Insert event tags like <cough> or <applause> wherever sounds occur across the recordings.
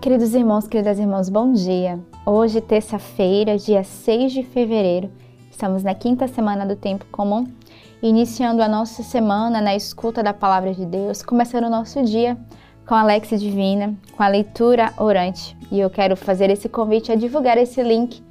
Queridos irmãos, queridas irmãs, bom dia. Hoje, terça-feira, dia 6 de fevereiro, estamos na quinta semana do tempo comum, iniciando a nossa semana na escuta da palavra de Deus, começando o nosso dia com a Alex Divina, com a leitura orante. E eu quero fazer esse convite a divulgar esse link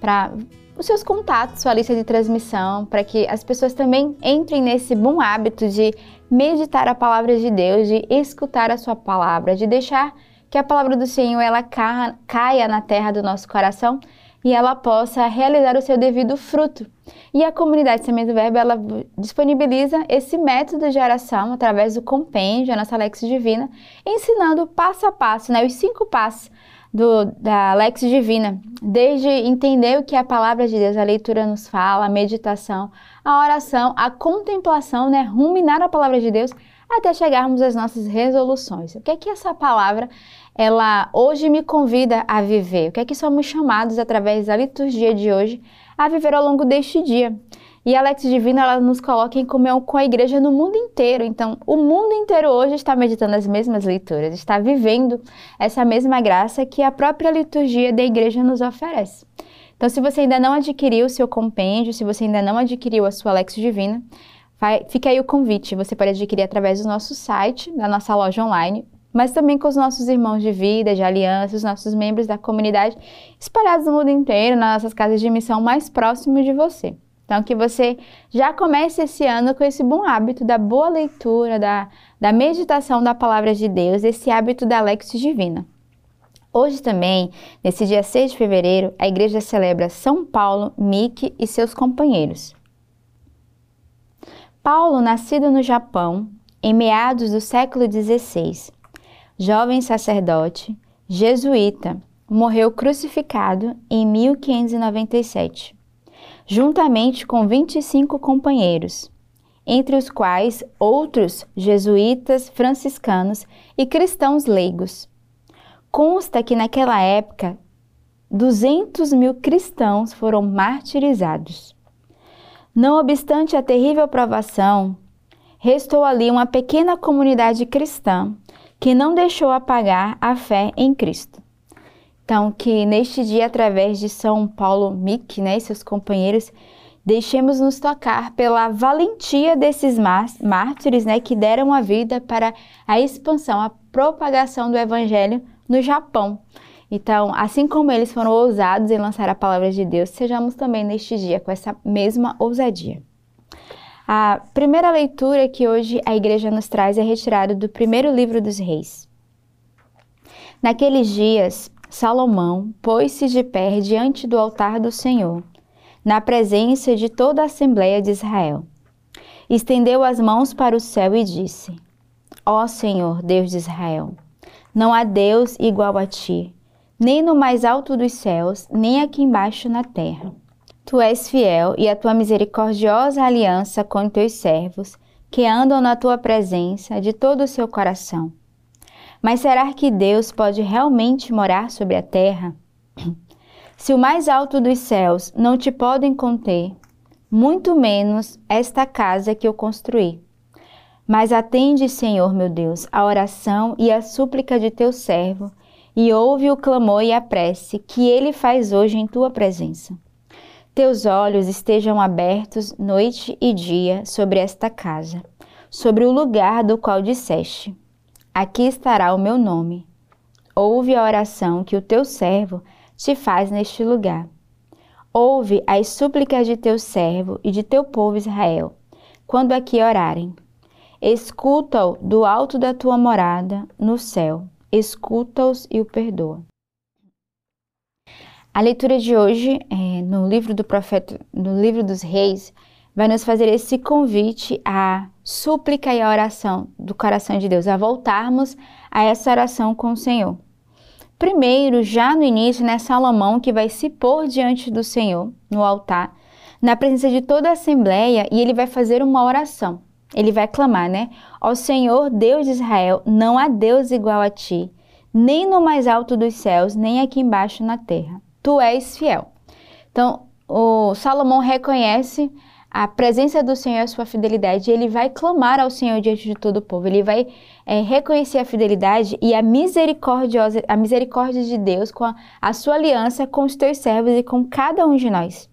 para os seus contatos, sua lista de transmissão, para que as pessoas também entrem nesse bom hábito de meditar a palavra de Deus, de escutar a sua palavra, de deixar que a palavra do Senhor ela caia na terra do nosso coração e ela possa realizar o seu devido fruto. E a comunidade Semente do Verbo ela disponibiliza esse método de oração através do compêndio, a nossa Alex Divina, ensinando passo a passo, né, os cinco passos do, da Lex Divina, desde entender o que a palavra de Deus, a leitura nos fala, a meditação, a oração, a contemplação, né, ruminar a palavra de Deus, até chegarmos às nossas resoluções. O que é que essa palavra, ela hoje me convida a viver? O que é que somos chamados através da liturgia de hoje a viver ao longo deste dia? E a Lex Divina ela nos coloca em comunhão com a igreja no mundo inteiro. Então, o mundo inteiro hoje está meditando as mesmas leituras, está vivendo essa mesma graça que a própria liturgia da igreja nos oferece. Então, se você ainda não adquiriu o seu compêndio, se você ainda não adquiriu a sua Lex Divina, fica aí o convite. Você pode adquirir através do nosso site, da nossa loja online, mas também com os nossos irmãos de vida, de aliança, os nossos membros da comunidade espalhados no mundo inteiro, nas nossas casas de missão mais próximos de você. Então, que você já comece esse ano com esse bom hábito da boa leitura, da, da meditação da palavra de Deus, esse hábito da Lex Divina. Hoje também, nesse dia 6 de fevereiro, a igreja celebra São Paulo, Miki e seus companheiros. Paulo, nascido no Japão, em meados do século XVI, jovem sacerdote, jesuíta, morreu crucificado em 1597 juntamente com 25 companheiros, entre os quais outros jesuítas, franciscanos e cristãos leigos. Consta que naquela época 200 mil cristãos foram martirizados. Não obstante a terrível provação, restou ali uma pequena comunidade cristã que não deixou apagar a fé em Cristo. Então, que neste dia, através de São Paulo Mick né, e seus companheiros, deixemos nos tocar pela valentia desses mártires né, que deram a vida para a expansão, a propagação do Evangelho no Japão. Então, assim como eles foram ousados em lançar a palavra de Deus, sejamos também neste dia com essa mesma ousadia. A primeira leitura que hoje a igreja nos traz é retirada do primeiro livro dos reis. Naqueles dias, Salomão pôs-se de pé diante do altar do Senhor, na presença de toda a Assembleia de Israel. Estendeu as mãos para o céu e disse: Ó Senhor, Deus de Israel, não há Deus igual a ti, nem no mais alto dos céus, nem aqui embaixo na terra. Tu és fiel e a tua misericordiosa aliança com teus servos, que andam na tua presença de todo o seu coração mas será que Deus pode realmente morar sobre a terra? <clears throat> Se o mais alto dos céus não te podem conter, muito menos esta casa que eu construí. Mas atende, Senhor meu Deus, a oração e a súplica de teu servo, e ouve o clamor e a prece que ele faz hoje em tua presença. Teus olhos estejam abertos noite e dia sobre esta casa, sobre o lugar do qual disseste: aqui estará o meu nome. Ouve a oração que o teu servo te faz neste lugar. Ouve as súplicas de teu servo e de teu povo Israel, quando aqui orarem. Escuta-o do alto da tua morada no céu. Escuta-os e o perdoa. A leitura de hoje, é, no livro do profeta, no livro dos reis, vai nos fazer esse convite à súplica e à oração do coração de Deus, a voltarmos a essa oração com o Senhor. Primeiro, já no início, né, Salomão que vai se pôr diante do Senhor no altar, na presença de toda a assembleia, e ele vai fazer uma oração. Ele vai clamar, né? Ó Senhor, Deus de Israel, não há Deus igual a ti, nem no mais alto dos céus, nem aqui embaixo na terra. Tu és fiel. Então, o Salomão reconhece a presença do Senhor a sua fidelidade. Ele vai clamar ao Senhor diante de todo o povo. Ele vai é, reconhecer a fidelidade e a misericordiosa, a misericórdia de Deus com a, a sua aliança com os teus servos e com cada um de nós.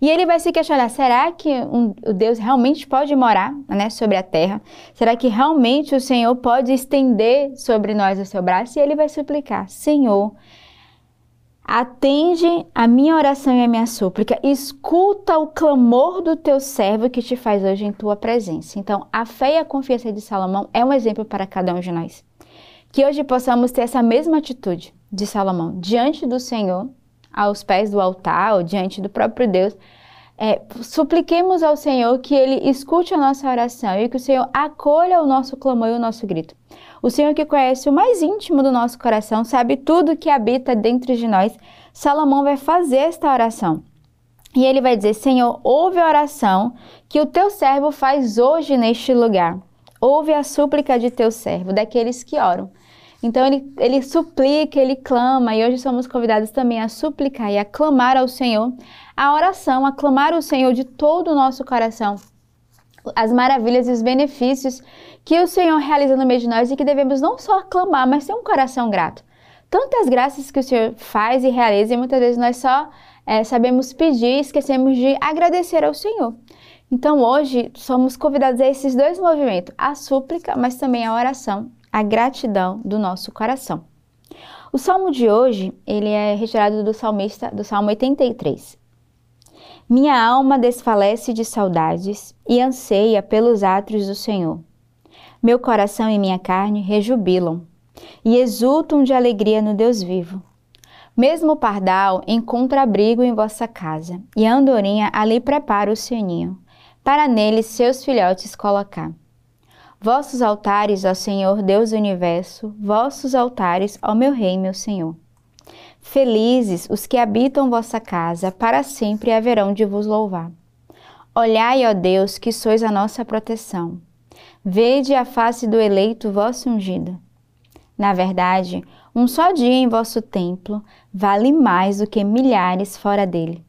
E ele vai se questionar: será que um, o Deus realmente pode morar né, sobre a terra? Será que realmente o Senhor pode estender sobre nós o seu braço? E ele vai suplicar: Senhor, Atende a minha oração e a minha súplica. Escuta o clamor do teu servo que te faz hoje em tua presença. Então, a fé e a confiança de Salomão é um exemplo para cada um de nós. Que hoje possamos ter essa mesma atitude de Salomão diante do Senhor, aos pés do altar ou diante do próprio Deus. É, supliquemos ao Senhor que Ele escute a nossa oração e que o Senhor acolha o nosso clamor e o nosso grito. O Senhor que conhece o mais íntimo do nosso coração, sabe tudo que habita dentro de nós. Salomão vai fazer esta oração. E ele vai dizer: Senhor, ouve a oração que o teu servo faz hoje neste lugar. Ouve a súplica de teu servo, daqueles que oram. Então ele, ele suplica, ele clama, e hoje somos convidados também a suplicar e a clamar ao Senhor a oração, a clamar ao Senhor de todo o nosso coração as maravilhas e os benefícios que o Senhor realiza no meio de nós e que devemos não só clamar, mas ter um coração grato. Tantas graças que o Senhor faz e realiza e muitas vezes nós só é, sabemos pedir e esquecemos de agradecer ao Senhor. Então hoje somos convidados a esses dois movimentos, a súplica, mas também a oração, a gratidão do nosso coração. O salmo de hoje, ele é retirado do salmista, do Salmo 83. Minha alma desfalece de saudades e anseia pelos átrios do Senhor. Meu coração e minha carne rejubilam e exultam de alegria no Deus vivo. Mesmo o pardal encontra abrigo em vossa casa, e a andorinha ali prepara o seu ninho, para nele seus filhotes colocar. Vossos altares, ó Senhor Deus do universo, vossos altares, ó meu Rei, meu Senhor. Felizes os que habitam vossa casa, para sempre haverão de vos louvar. Olhai, ó Deus, que sois a nossa proteção. Vede a face do eleito vosso ungido. Na verdade, um só dia em vosso templo vale mais do que milhares fora dele.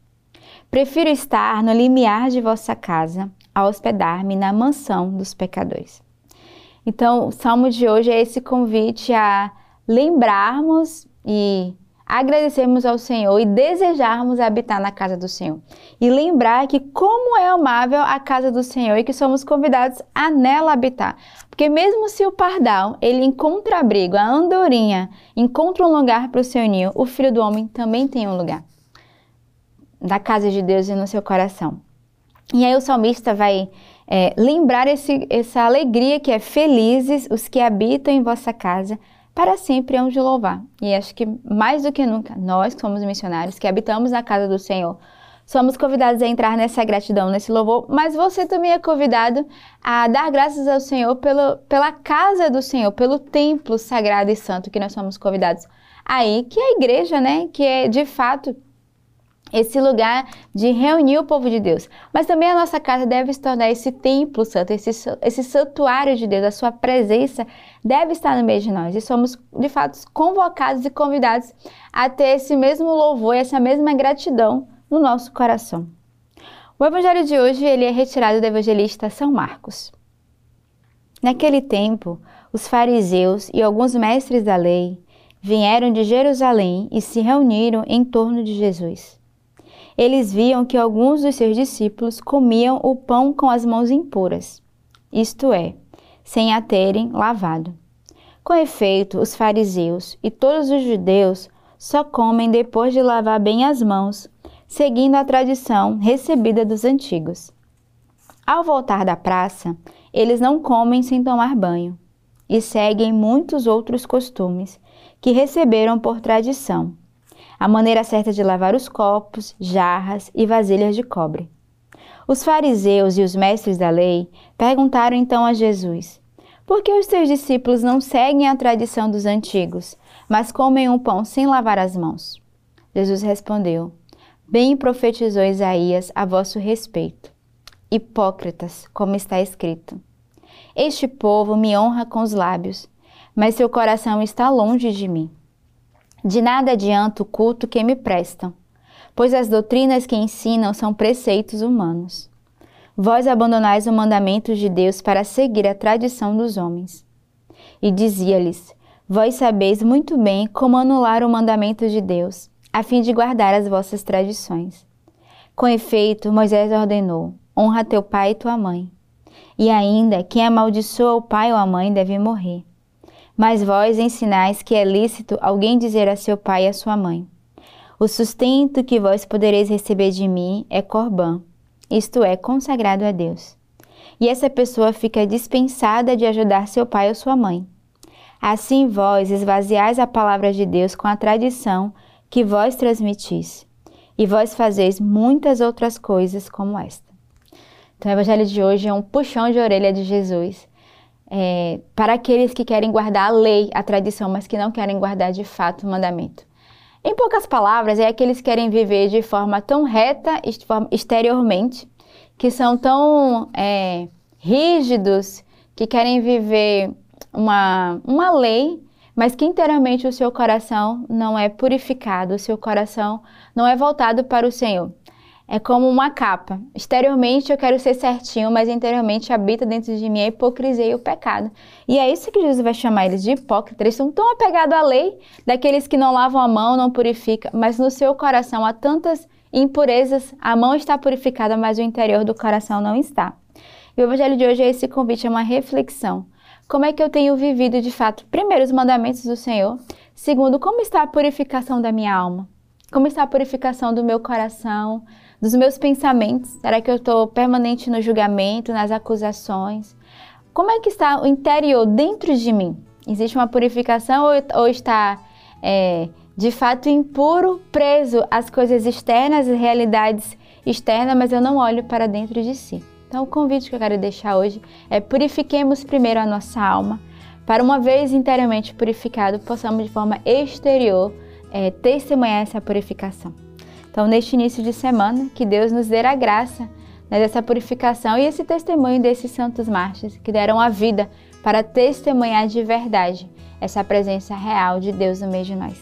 Prefiro estar no limiar de vossa casa a hospedar-me na mansão dos pecadores. Então, o salmo de hoje é esse convite a lembrarmos e agradecermos ao Senhor e desejarmos habitar na casa do Senhor. E lembrar que como é amável a casa do Senhor e que somos convidados a nela habitar. Porque mesmo se o pardal, ele encontra abrigo, a andorinha encontra um lugar para o seu ninho, o Filho do Homem também tem um lugar. Da casa de Deus e no seu coração. E aí o salmista vai é, lembrar esse, essa alegria que é felizes os que habitam em vossa casa, para sempre hão de louvar. E acho que mais do que nunca, nós que somos missionários, que habitamos na casa do Senhor, somos convidados a entrar nessa gratidão, nesse louvor, mas você também é convidado a dar graças ao Senhor pelo, pela casa do Senhor, pelo templo sagrado e santo que nós somos convidados aí, que é a igreja, né? Que é de fato esse lugar de reunir o povo de Deus. Mas também a nossa casa deve se tornar esse templo santo, esse, esse santuário de Deus, a sua presença deve estar no meio de nós. E somos, de fato, convocados e convidados a ter esse mesmo louvor e essa mesma gratidão no nosso coração. O evangelho de hoje ele é retirado do evangelista São Marcos. Naquele tempo, os fariseus e alguns mestres da lei vieram de Jerusalém e se reuniram em torno de Jesus eles viam que alguns dos seus discípulos comiam o pão com as mãos impuras, isto é, sem a terem lavado. Com efeito, os fariseus e todos os judeus só comem depois de lavar bem as mãos, seguindo a tradição recebida dos antigos. Ao voltar da praça, eles não comem sem tomar banho e seguem muitos outros costumes que receberam por tradição a maneira certa de lavar os copos, jarras e vasilhas de cobre. Os fariseus e os mestres da lei perguntaram então a Jesus: Por que os teus discípulos não seguem a tradição dos antigos, mas comem um pão sem lavar as mãos? Jesus respondeu: Bem profetizou Isaías a vosso respeito. Hipócritas, como está escrito: Este povo me honra com os lábios, mas seu coração está longe de mim. De nada adianta o culto que me prestam, pois as doutrinas que ensinam são preceitos humanos. Vós abandonais o mandamento de Deus para seguir a tradição dos homens. E dizia-lhes: Vós sabeis muito bem como anular o mandamento de Deus, a fim de guardar as vossas tradições. Com efeito, Moisés ordenou: Honra teu pai e tua mãe. E ainda, quem amaldiçoa o pai ou a mãe deve morrer. Mas vós ensinais que é lícito alguém dizer a seu pai e a sua mãe: O sustento que vós podereis receber de mim é corbã isto é, consagrado a Deus. E essa pessoa fica dispensada de ajudar seu pai ou sua mãe. Assim vós esvaziais a palavra de Deus com a tradição que vós transmitis, e vós fazeis muitas outras coisas como esta. Então, o evangelho de hoje é um puxão de orelha de Jesus é, para aqueles que querem guardar a lei, a tradição, mas que não querem guardar de fato o mandamento. Em poucas palavras, é aqueles que querem viver de forma tão reta exteriormente, que são tão é, rígidos, que querem viver uma, uma lei, mas que inteiramente o seu coração não é purificado, o seu coração não é voltado para o Senhor. É como uma capa. Exteriormente eu quero ser certinho, mas interiormente habita dentro de mim a hipocrisia e o pecado. E é isso que Jesus vai chamar eles de hipócritas. Eles estão tão apegados à lei, daqueles que não lavam a mão, não purificam, mas no seu coração há tantas impurezas. A mão está purificada, mas o interior do coração não está. E o evangelho de hoje é esse convite, é uma reflexão. Como é que eu tenho vivido de fato, primeiro, os mandamentos do Senhor? Segundo, como está a purificação da minha alma? Como está a purificação do meu coração? Dos meus pensamentos? Será que eu estou permanente no julgamento, nas acusações? Como é que está o interior dentro de mim? Existe uma purificação ou, ou está é, de fato impuro, preso às coisas externas, às realidades externas, mas eu não olho para dentro de si? Então, o convite que eu quero deixar hoje é purifiquemos primeiro a nossa alma, para uma vez inteiramente purificado, possamos de forma exterior é, testemunhar essa purificação. Então, neste início de semana, que Deus nos dê a graça né, dessa purificação e esse testemunho desses santos mártires que deram a vida para testemunhar de verdade essa presença real de Deus no meio de nós.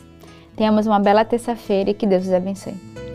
Tenhamos uma bela terça-feira e que Deus os abençoe.